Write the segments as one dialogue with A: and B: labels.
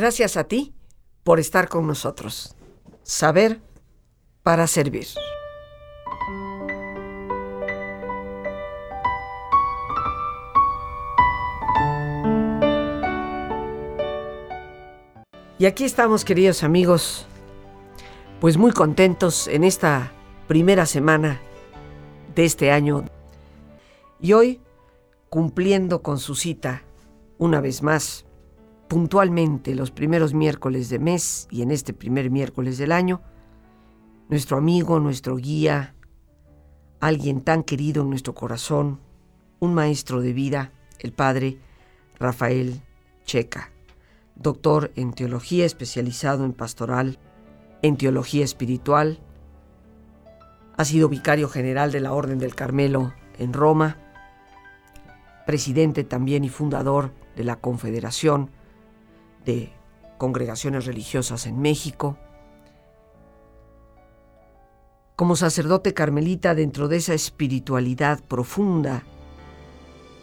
A: Gracias a ti por estar con nosotros. Saber para servir. Y aquí estamos, queridos amigos, pues muy contentos en esta primera semana de este año. Y hoy, cumpliendo con su cita, una vez más, puntualmente los primeros miércoles de mes y en este primer miércoles del año, nuestro amigo, nuestro guía, alguien tan querido en nuestro corazón, un maestro de vida, el padre Rafael Checa doctor en teología especializado en pastoral, en teología espiritual. Ha sido vicario general de la Orden del Carmelo en Roma, presidente también y fundador de la Confederación de Congregaciones Religiosas en México. Como sacerdote carmelita dentro de esa espiritualidad profunda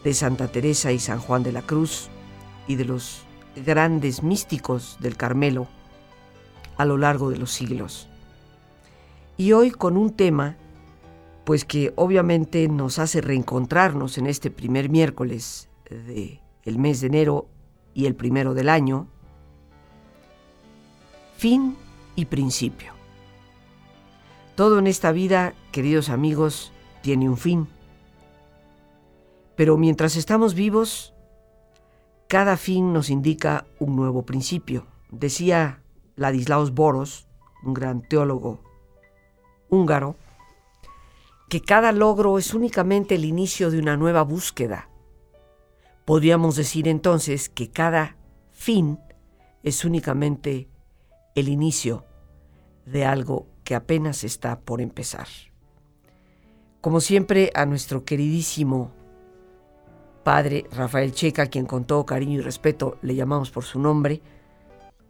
A: de Santa Teresa y San Juan de la Cruz y de los grandes místicos del Carmelo a lo largo de los siglos. Y hoy con un tema, pues que obviamente nos hace reencontrarnos en este primer miércoles del el mes de enero y el primero del año, fin y principio. Todo en esta vida, queridos amigos, tiene un fin. Pero mientras estamos vivos, cada fin nos indica un nuevo principio. Decía Ladislaus Boros, un gran teólogo húngaro, que cada logro es únicamente el inicio de una nueva búsqueda. Podríamos decir entonces que cada fin es únicamente el inicio de algo que apenas está por empezar. Como siempre, a nuestro queridísimo padre Rafael Checa, quien con todo cariño y respeto le llamamos por su nombre.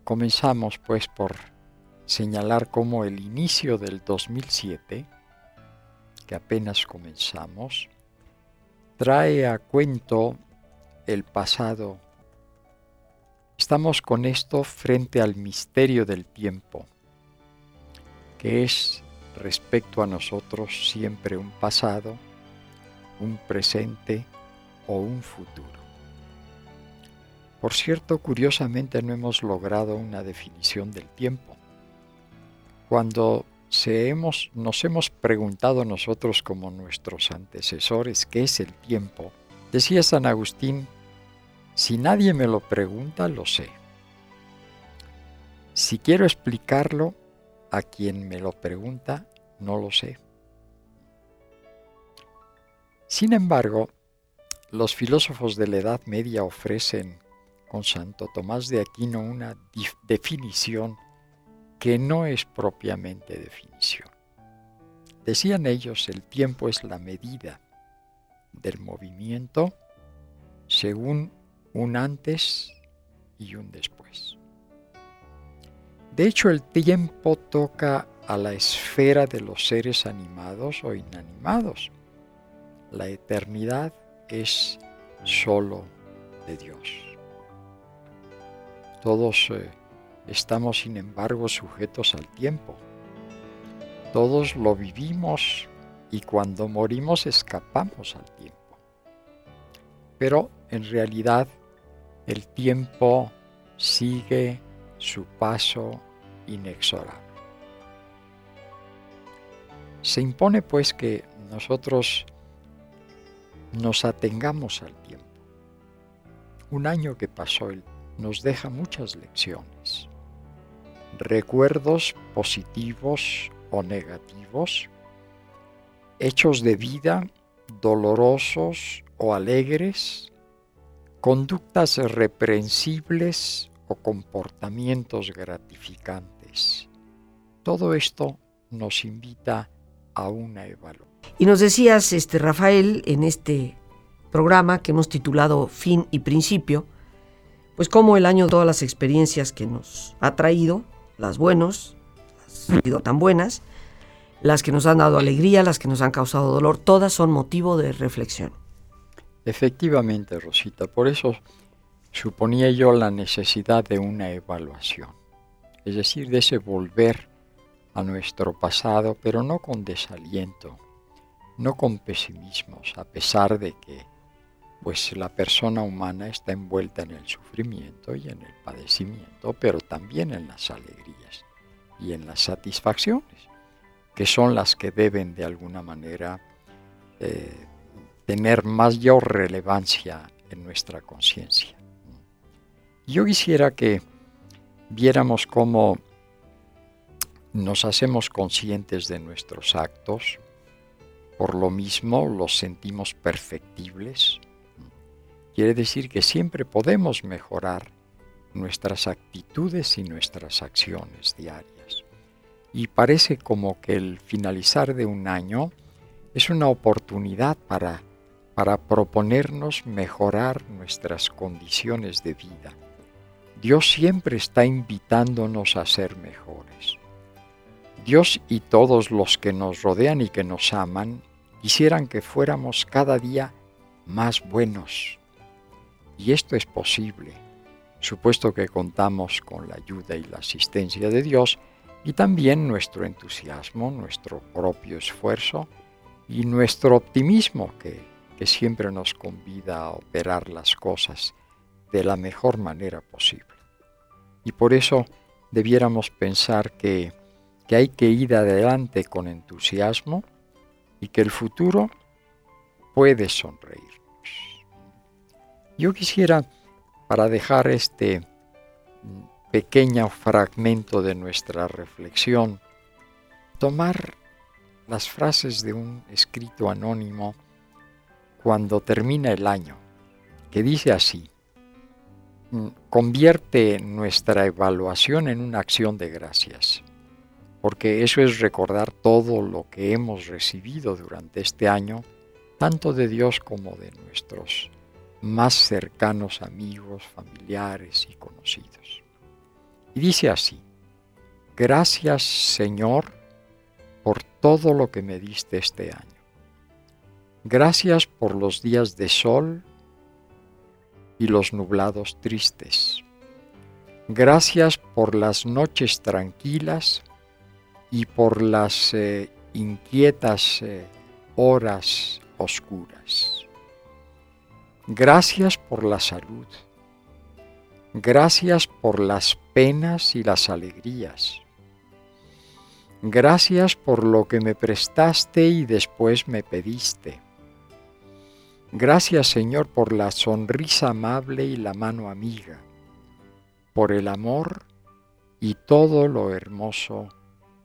B: Comenzamos pues por señalar cómo el inicio del 2007, que apenas comenzamos, trae a cuento el pasado. Estamos con esto frente al misterio del tiempo, que es respecto a nosotros siempre un pasado, un presente o un futuro. Por cierto, curiosamente no hemos logrado una definición del tiempo. Cuando nos hemos preguntado nosotros como nuestros antecesores qué es el tiempo, decía San Agustín, si nadie me lo pregunta, lo sé. Si quiero explicarlo, a quien me lo pregunta, no lo sé. Sin embargo, los filósofos de la Edad Media ofrecen con Santo Tomás de Aquino una definición que no es propiamente definición. Decían ellos, el tiempo es la medida del movimiento según un antes y un después. De hecho, el tiempo toca a la esfera de los seres animados o inanimados. La eternidad es solo de Dios. Todos eh, estamos, sin embargo, sujetos al tiempo. Todos lo vivimos y cuando morimos escapamos al tiempo. Pero en realidad el tiempo sigue su paso inexorable. Se impone pues que nosotros nos atengamos al tiempo. Un año que pasó nos deja muchas lecciones, recuerdos positivos o negativos, hechos de vida dolorosos o alegres, conductas reprensibles o comportamientos gratificantes. Todo esto nos invita a una evaluación.
A: Y nos decías, este, Rafael, en este programa que hemos titulado Fin y Principio, pues como el año, todas las experiencias que nos ha traído, las buenas, han sido tan buenas, las que nos han dado alegría, las que nos han causado dolor, todas son motivo de reflexión.
B: Efectivamente, Rosita, por eso suponía yo la necesidad de una evaluación, es decir, de ese volver a nuestro pasado, pero no con desaliento, no con pesimismos, a pesar de que pues la persona humana está envuelta en el sufrimiento y en el padecimiento, pero también en las alegrías y en las satisfacciones, que son las que deben de alguna manera eh, tener mayor relevancia en nuestra conciencia. Yo quisiera que viéramos cómo nos hacemos conscientes de nuestros actos, por lo mismo los sentimos perfectibles. Quiere decir que siempre podemos mejorar nuestras actitudes y nuestras acciones diarias. Y parece como que el finalizar de un año es una oportunidad para, para proponernos mejorar nuestras condiciones de vida. Dios siempre está invitándonos a ser mejores. Dios y todos los que nos rodean y que nos aman quisieran que fuéramos cada día más buenos. Y esto es posible, supuesto que contamos con la ayuda y la asistencia de Dios y también nuestro entusiasmo, nuestro propio esfuerzo y nuestro optimismo que, que siempre nos convida a operar las cosas de la mejor manera posible. Y por eso debiéramos pensar que que hay que ir adelante con entusiasmo y que el futuro puede sonreírnos. Yo quisiera, para dejar este pequeño fragmento de nuestra reflexión, tomar las frases de un escrito anónimo cuando termina el año, que dice así, convierte nuestra evaluación en una acción de gracias porque eso es recordar todo lo que hemos recibido durante este año, tanto de Dios como de nuestros más cercanos amigos, familiares y conocidos. Y dice así, gracias Señor por todo lo que me diste este año. Gracias por los días de sol y los nublados tristes. Gracias por las noches tranquilas y por las eh, inquietas eh, horas oscuras. Gracias por la salud. Gracias por las penas y las alegrías. Gracias por lo que me prestaste y después me pediste. Gracias Señor por la sonrisa amable y la mano amiga, por el amor y todo lo hermoso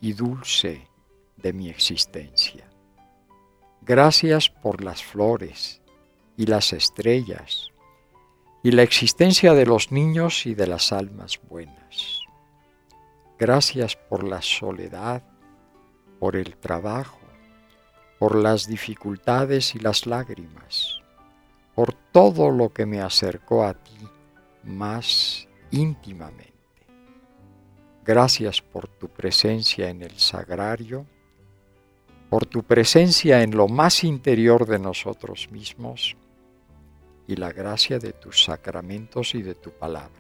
B: y dulce de mi existencia. Gracias por las flores y las estrellas y la existencia de los niños y de las almas buenas. Gracias por la soledad, por el trabajo, por las dificultades y las lágrimas, por todo lo que me acercó a ti más íntimamente. Gracias por tu presencia en el sagrario, por tu presencia en lo más interior de nosotros mismos y la gracia de tus sacramentos y de tu palabra.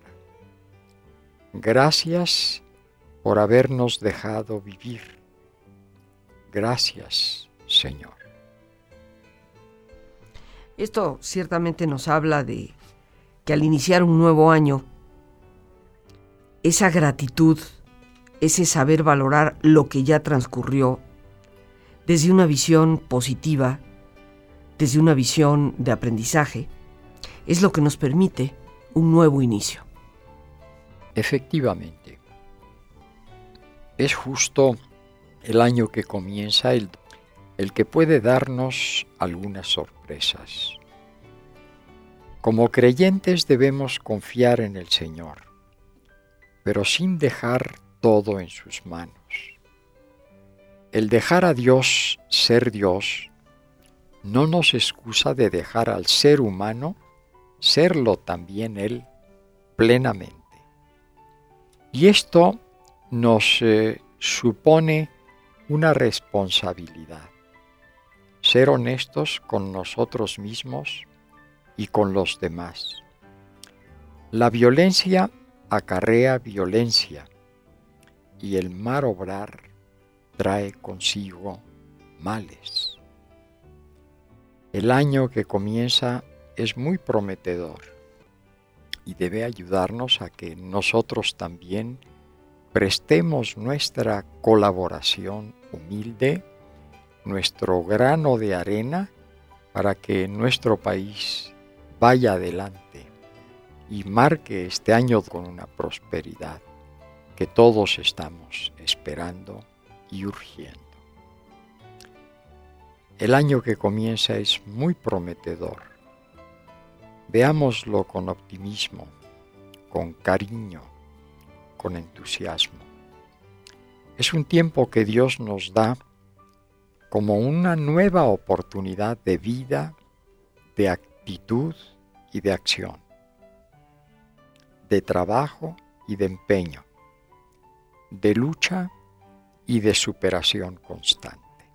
B: Gracias por habernos dejado vivir. Gracias, Señor.
A: Esto ciertamente nos habla de que al iniciar un nuevo año, esa gratitud, ese saber valorar lo que ya transcurrió desde una visión positiva, desde una visión de aprendizaje, es lo que nos permite un nuevo inicio.
B: Efectivamente, es justo el año que comienza el, el que puede darnos algunas sorpresas. Como creyentes debemos confiar en el Señor pero sin dejar todo en sus manos. El dejar a Dios ser Dios no nos excusa de dejar al ser humano serlo también Él plenamente. Y esto nos eh, supone una responsabilidad, ser honestos con nosotros mismos y con los demás La violencia acarrea violencia y el mal obrar trae consigo males. El año que comienza es muy prometedor y debe ayudarnos a que nosotros también prestemos nuestra colaboración humilde, nuestro grano de arena, para que nuestro país vaya adelante y marque este año con una prosperidad que todos estamos esperando y urgiendo. El año que comienza es muy prometedor. Veámoslo con optimismo, con cariño, con entusiasmo. Es un tiempo que Dios nos da como una nueva oportunidad de vida, de actitud y de acción de trabajo y de empeño, de lucha y de superación constante.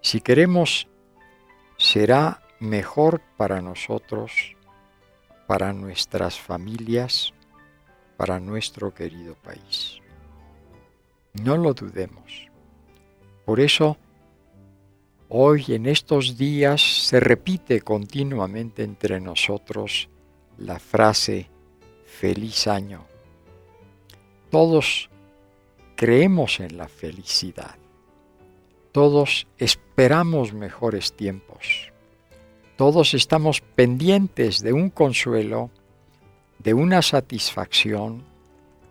B: Si queremos, será mejor para nosotros, para nuestras familias, para nuestro querido país. No lo dudemos. Por eso, hoy en estos días se repite continuamente entre nosotros la frase feliz año. Todos creemos en la felicidad. Todos esperamos mejores tiempos. Todos estamos pendientes de un consuelo, de una satisfacción,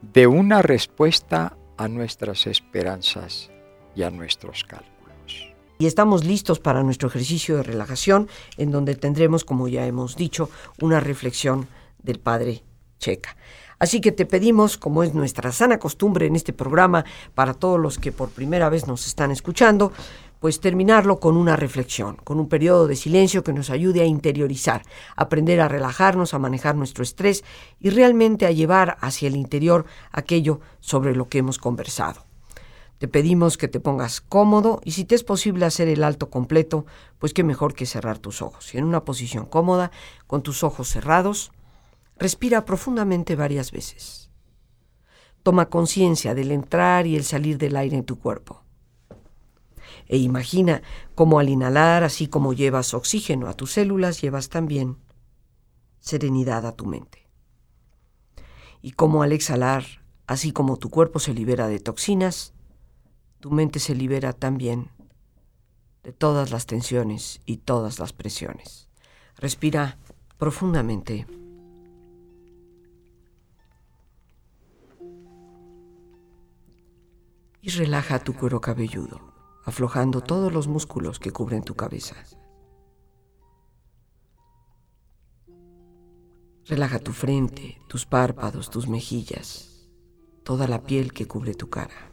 B: de una respuesta a nuestras esperanzas y a nuestros cálculos.
A: Y estamos listos para nuestro ejercicio de relajación, en donde tendremos, como ya hemos dicho, una reflexión del Padre checa. Así que te pedimos, como es nuestra sana costumbre en este programa, para todos los que por primera vez nos están escuchando, pues terminarlo con una reflexión, con un periodo de silencio que nos ayude a interiorizar, aprender a relajarnos, a manejar nuestro estrés y realmente a llevar hacia el interior aquello sobre lo que hemos conversado. Te pedimos que te pongas cómodo y si te es posible hacer el alto completo, pues qué mejor que cerrar tus ojos. Y en una posición cómoda, con tus ojos cerrados, Respira profundamente varias veces. Toma conciencia del entrar y el salir del aire en tu cuerpo. E imagina cómo al inhalar, así como llevas oxígeno a tus células, llevas también serenidad a tu mente. Y cómo al exhalar, así como tu cuerpo se libera de toxinas, tu mente se libera también de todas las tensiones y todas las presiones. Respira profundamente. y relaja tu cuero cabelludo, aflojando todos los músculos que cubren tu cabeza. Relaja tu frente, tus párpados, tus mejillas, toda la piel que cubre tu cara.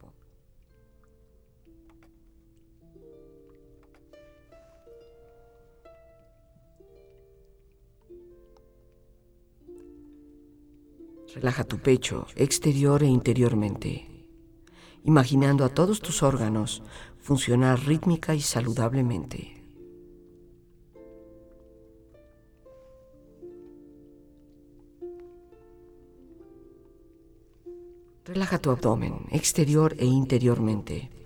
A: Relaja tu pecho exterior e interiormente, imaginando a todos tus órganos funcionar rítmica y saludablemente. Relaja tu abdomen exterior e interiormente.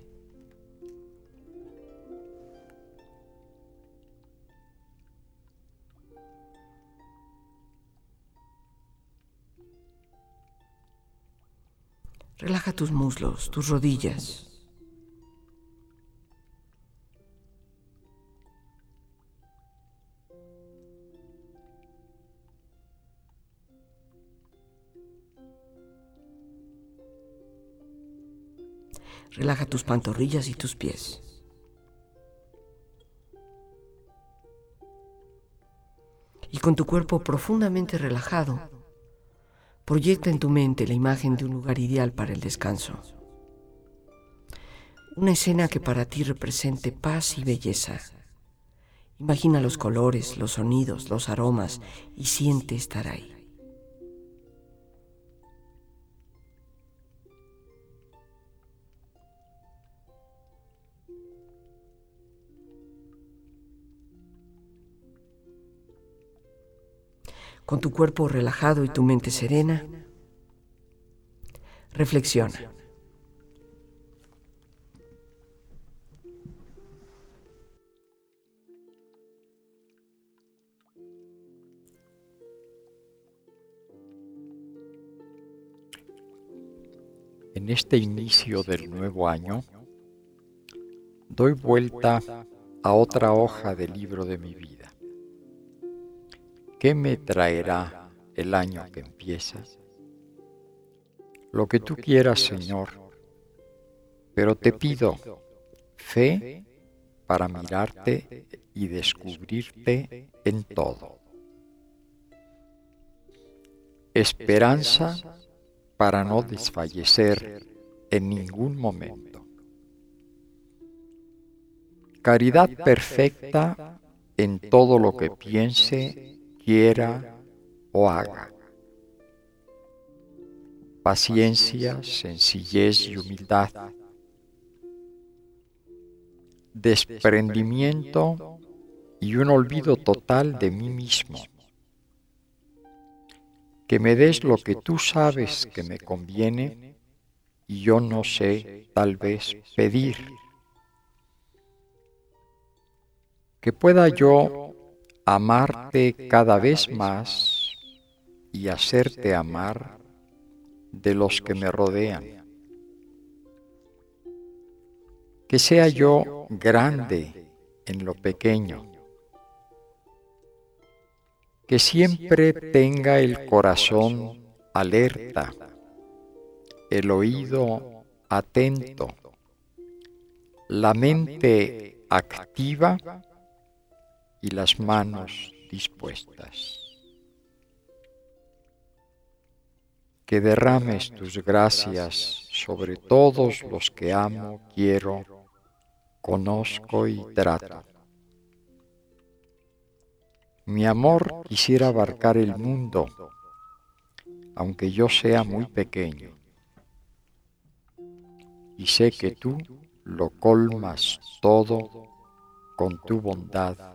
A: Relaja tus muslos, tus rodillas. Relaja tus pantorrillas y tus pies. Y con tu cuerpo profundamente relajado, proyecta en tu mente la imagen de un lugar ideal para el descanso. Una escena que para ti represente paz y belleza. Imagina los colores, los sonidos, los aromas y siente estar ahí. Con tu cuerpo relajado y tu mente serena, reflexiona.
B: En este inicio del nuevo año, doy vuelta a otra hoja del libro de mi vida. ¿Qué me traerá el año que empieza? Lo que tú quieras, Señor, pero te pido fe para mirarte y descubrirte en todo. Esperanza para no desfallecer en ningún momento. Caridad perfecta en todo lo que piense, quiera o haga. Paciencia, sencillez y humildad. Desprendimiento y un olvido total de mí mismo que me des lo que tú sabes que me conviene y yo no sé tal vez pedir. Que pueda yo amarte cada vez más y hacerte amar de los que me rodean. Que sea yo grande en lo pequeño que siempre tenga el corazón alerta, el oído atento, la mente activa y las manos dispuestas. Que derrames tus gracias sobre todos los que amo, quiero, conozco y trato mi amor quisiera abarcar el mundo, aunque yo sea muy pequeño. Y sé que tú lo colmas todo con tu bondad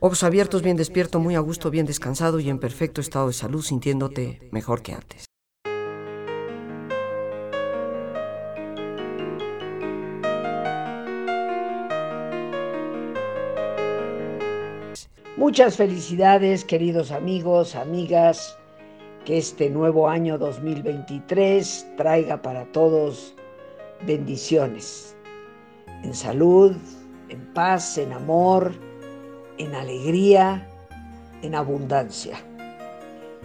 A: Ojos abiertos, bien despierto, muy a gusto, bien descansado y en perfecto estado de salud, sintiéndote mejor que antes. Muchas felicidades, queridos amigos, amigas que este nuevo año 2023 traiga para todos bendiciones, en salud, en paz, en amor, en alegría, en abundancia.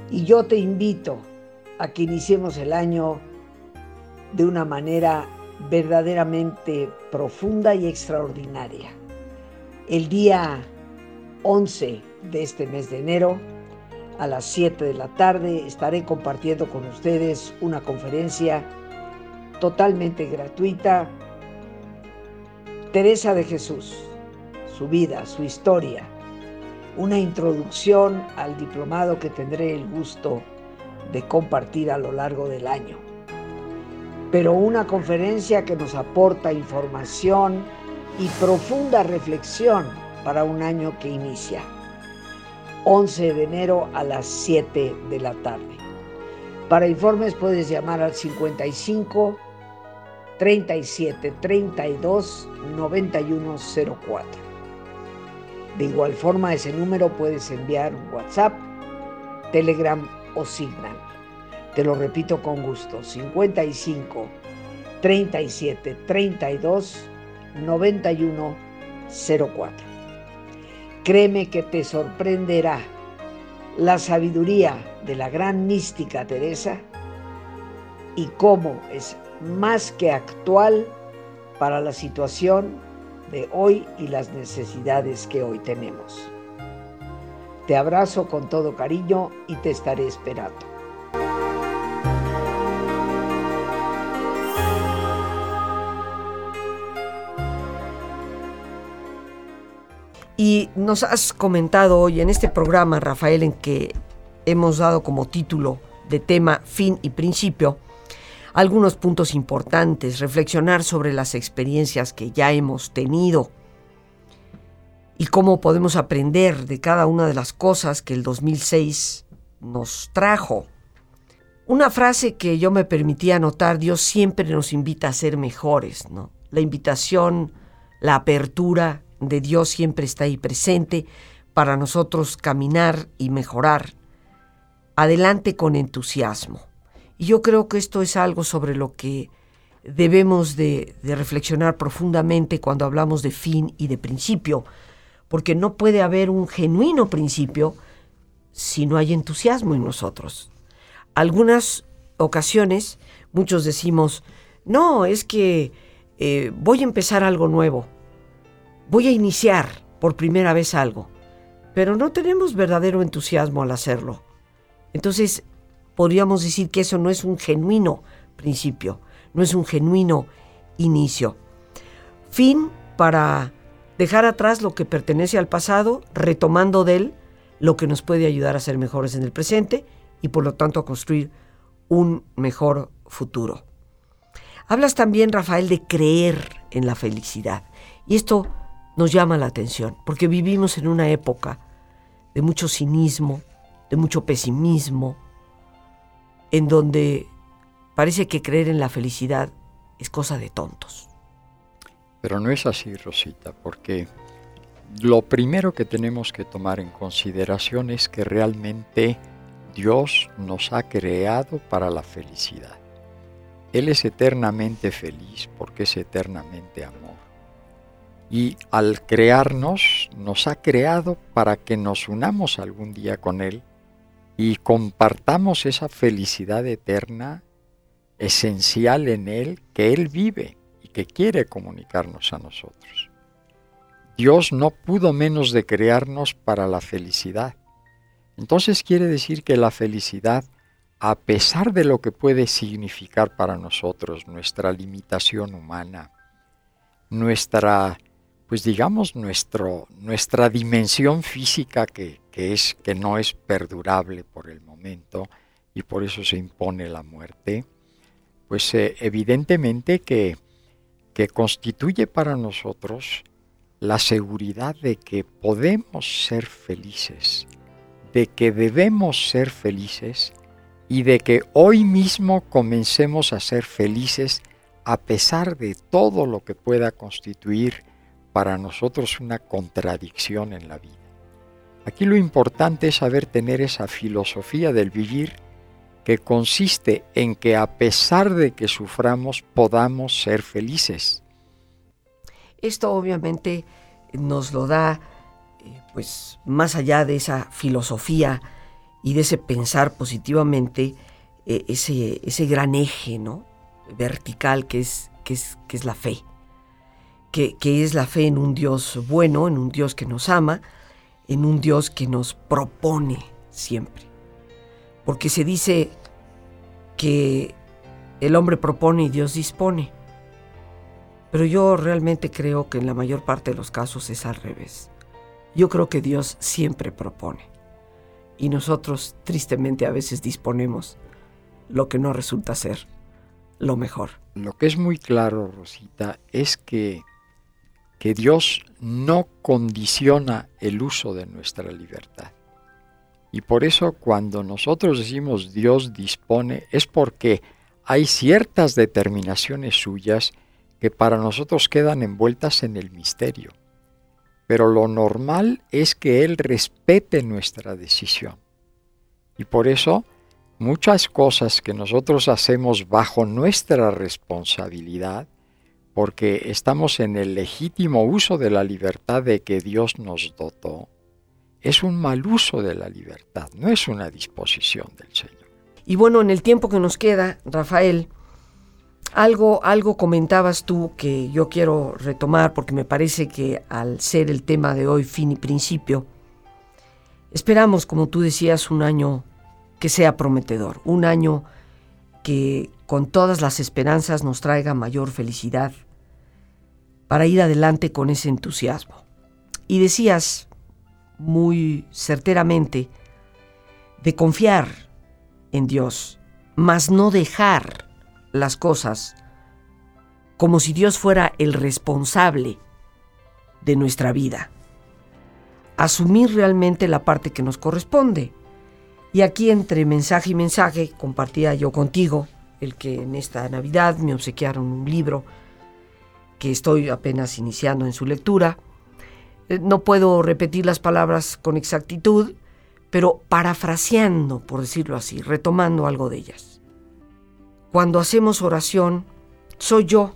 A: Y yo te invito a que iniciemos el año de una manera verdaderamente profunda y extraordinaria. El día 11 de este mes de enero, a las 7 de la tarde estaré compartiendo con ustedes una conferencia totalmente gratuita. Teresa de Jesús, su vida, su historia, una introducción al diplomado que tendré el gusto de compartir a lo largo del año. Pero una conferencia que nos aporta información y profunda reflexión para un año que inicia. 11 de enero a las 7 de la tarde. Para informes puedes llamar al 55 37 32 9104. De igual forma, ese número puedes enviar WhatsApp, Telegram o Signal. Te lo repito con gusto, 55 37 32 91 04. Créeme que te sorprenderá la sabiduría de la gran mística Teresa y cómo es más que actual para la situación de hoy y las necesidades que hoy tenemos. Te abrazo con todo cariño y te estaré esperando. Y nos has comentado hoy en este programa, Rafael, en que hemos dado como título de tema fin y principio, algunos puntos importantes, reflexionar sobre las experiencias que ya hemos tenido y cómo podemos aprender de cada una de las cosas que el 2006 nos trajo. Una frase que yo me permitía anotar, Dios siempre nos invita a ser mejores, ¿no? La invitación, la apertura de Dios siempre está ahí presente para nosotros caminar y mejorar. Adelante con entusiasmo. Y yo creo que esto es algo sobre lo que debemos de, reflexionar profundamente cuando hablamos de fin y de principio, porque no puede haber un genuino principio si no hay entusiasmo en nosotros. Algunas ocasiones muchos decimos, no, es que eh, voy a empezar algo nuevo, voy a iniciar por primera vez algo, pero no tenemos verdadero entusiasmo al hacerlo. Entonces podríamos decir que eso no es un genuino principio, no es un genuino inicio. Fin para dejar atrás lo que pertenece al pasado, retomando de él lo que nos puede ayudar a ser mejores en el presente y por lo tanto a construir un mejor futuro. Hablas también, Rafael, de creer en la felicidad. Y esto nos llama la atención, porque vivimos en una época de mucho cinismo, de mucho pesimismo, en donde parece que creer en la felicidad es cosa de tontos.
B: Pero no es así, Rosita, porque lo primero que tenemos que tomar en consideración es que realmente Dios nos ha creado para la felicidad. Él es eternamente feliz porque es eternamente amor. Y al crearnos, nos ha creado para que nos unamos algún día con Él y compartamos esa felicidad eterna esencial en Él que Él vive y que quiere comunicarnos a nosotros. Dios no pudo menos de crearnos para la felicidad. Entonces quiere decir que la felicidad, a pesar de lo que puede significar para nosotros nuestra limitación humana, nuestra pues digamos, nuestro, nuestra dimensión física que, es, que no es perdurable por el momento y por eso se impone la muerte, pues eh, evidentemente que, que constituye para nosotros la seguridad de que podemos ser felices, de que debemos ser felices y de que hoy mismo comencemos a ser felices a pesar de todo lo que pueda constituir para nosotros una contradicción en la vida. Aquí lo importante es saber tener esa filosofía del vivir que consiste en que a pesar de que suframos podamos ser felices.
A: Esto obviamente nos lo da, eh, pues más allá de esa filosofía y de ese pensar positivamente, eh, ese, ese gran eje ¿no? vertical que es, que es, que es la fe que, es la fe en un Dios bueno, en un Dios que nos ama, en un Dios que nos propone siempre. Porque se dice que el hombre propone y Dios dispone. Pero yo realmente creo que en la mayor parte de los casos es al revés. Yo creo que Dios siempre propone. Y nosotros tristemente a veces disponemos lo que no resulta ser lo mejor.
B: Lo que es muy claro, Rosita, es que que Dios no condiciona el uso de nuestra libertad. Y por eso cuando nosotros decimos Dios dispone es porque hay ciertas determinaciones suyas que para nosotros quedan envueltas en el misterio. pero lo normal es que Él respete nuestra decisión. Y por eso muchas cosas que nosotros hacemos bajo nuestra responsabilidad, porque estamos en el legítimo uso de la libertad de que Dios nos dotó, es un mal uso de la libertad, no es una disposición del Señor.
A: Y bueno, en el tiempo que nos queda, Rafael, algo, algo comentabas tú que yo quiero retomar porque me parece que al ser el tema de hoy fin y principio, esperamos, como tú decías, un año que sea prometedor, un año que con todas las esperanzas nos traiga mayor felicidad para ir adelante con ese entusiasmo. Y decías muy certeramente de confiar en Dios, mas no dejar las cosas como si Dios fuera el responsable de nuestra vida. Asumir realmente la parte que nos corresponde. Y aquí entre mensaje y mensaje compartía yo contigo el que en esta Navidad me obsequiaron un libro que estoy apenas iniciando en su lectura. Eh, no puedo repetir las palabras con exactitud, pero parafraseando, por decirlo así, retomando algo de ellas. Cuando hacemos oración, soy yo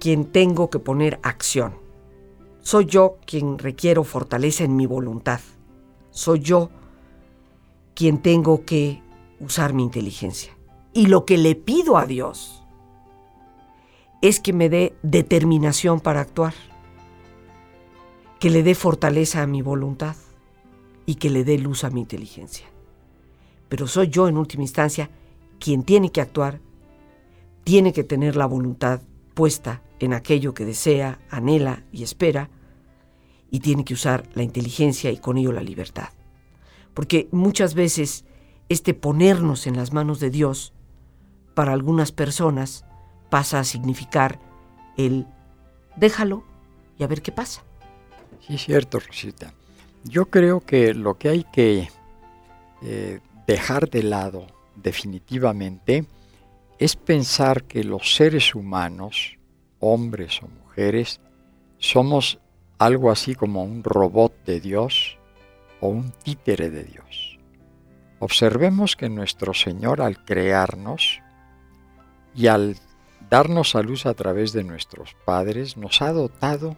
A: quien tengo que poner acción. Soy yo quien requiero fortaleza en mi voluntad. Soy yo quien tengo que usar mi inteligencia. Y lo que le pido a Dios es que me dé determinación para actuar, que le dé fortaleza a mi voluntad y que le dé luz a mi inteligencia. Pero soy yo en última instancia quien tiene que actuar, tiene que tener la voluntad puesta en aquello que desea, anhela y espera, y tiene que usar la inteligencia y con ello la libertad. Porque muchas veces este ponernos en las manos de Dios, para algunas personas, pasa a significar el déjalo y a ver qué pasa.
B: Sí, es cierto, Rosita. Yo creo que lo que hay que eh, dejar de lado definitivamente es pensar que los seres humanos, hombres o mujeres, somos algo así como un robot de Dios o un títere de Dios. Observemos que nuestro Señor al crearnos y al darnos a luz a través de nuestros padres nos ha dotado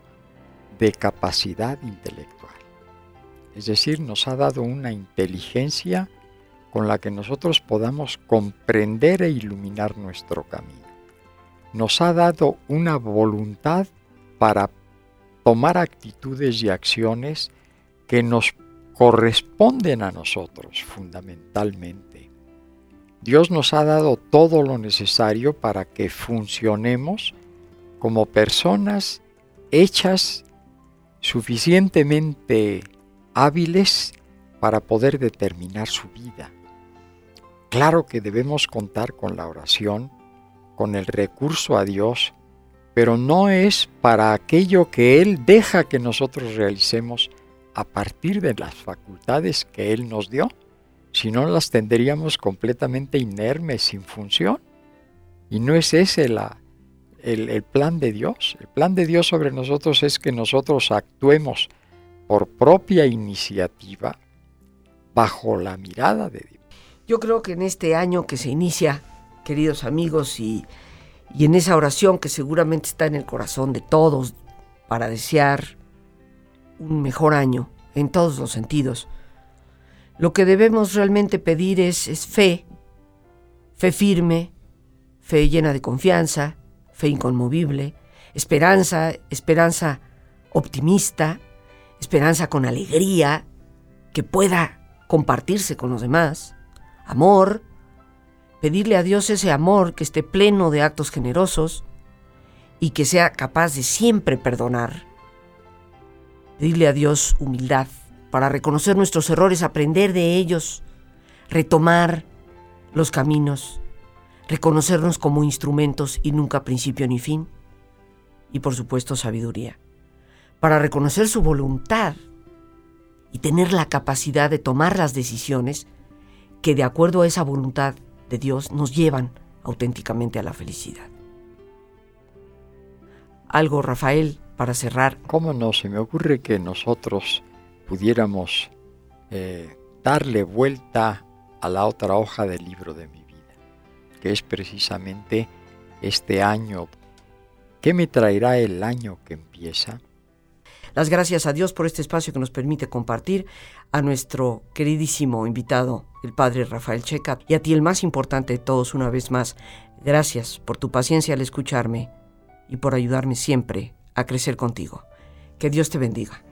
B: de capacidad intelectual. Es decir, nos ha dado una inteligencia con la que nosotros podamos comprender e iluminar nuestro camino. Nos ha dado una voluntad para tomar actitudes y acciones que nos corresponden a nosotros fundamentalmente. Dios nos ha dado todo lo necesario para que funcionemos como personas hechas suficientemente hábiles para poder determinar su vida. Claro que debemos contar con la oración, con el recurso a Dios, pero no es para aquello que Él deja que nosotros realicemos a partir de las facultades que Él nos dio, si no las tendríamos completamente inermes, sin función. Y no es ese la, el, el plan de Dios. El plan de Dios sobre nosotros es que nosotros actuemos por propia iniciativa bajo la mirada de Dios.
A: Yo creo que en este año que se inicia, queridos amigos, y, y en esa oración que seguramente está en el corazón de todos para desear un mejor año en todos los sentidos, lo que debemos realmente pedir es, fe, fe firme, fe llena de confianza, fe inconmovible, esperanza, esperanza optimista, esperanza con alegría, que pueda compartirse con los demás, amor, pedirle a Dios ese amor que esté pleno de actos generosos y que sea capaz de siempre perdonar. Pedirle a Dios humildad para reconocer nuestros errores, aprender de ellos, retomar los caminos, reconocernos como instrumentos y nunca principio ni fin. Y por supuesto sabiduría, para reconocer su voluntad y tener la capacidad de tomar las decisiones que de acuerdo a esa voluntad de Dios nos llevan auténticamente a la felicidad. Algo, Rafael, para cerrar.
B: ¿Cómo no? Se me ocurre que nosotros pudiéramos eh, darle vuelta a la otra hoja del libro de mi vida, que es precisamente este año. ¿Qué me traerá el año que empieza?
A: Las gracias a Dios por este espacio que nos permite compartir, a nuestro queridísimo invitado, el padre Rafael Checa, y a ti el más importante de todos una vez más. Gracias por tu paciencia al escucharme y por ayudarme siempre a crecer contigo. Que Dios te bendiga.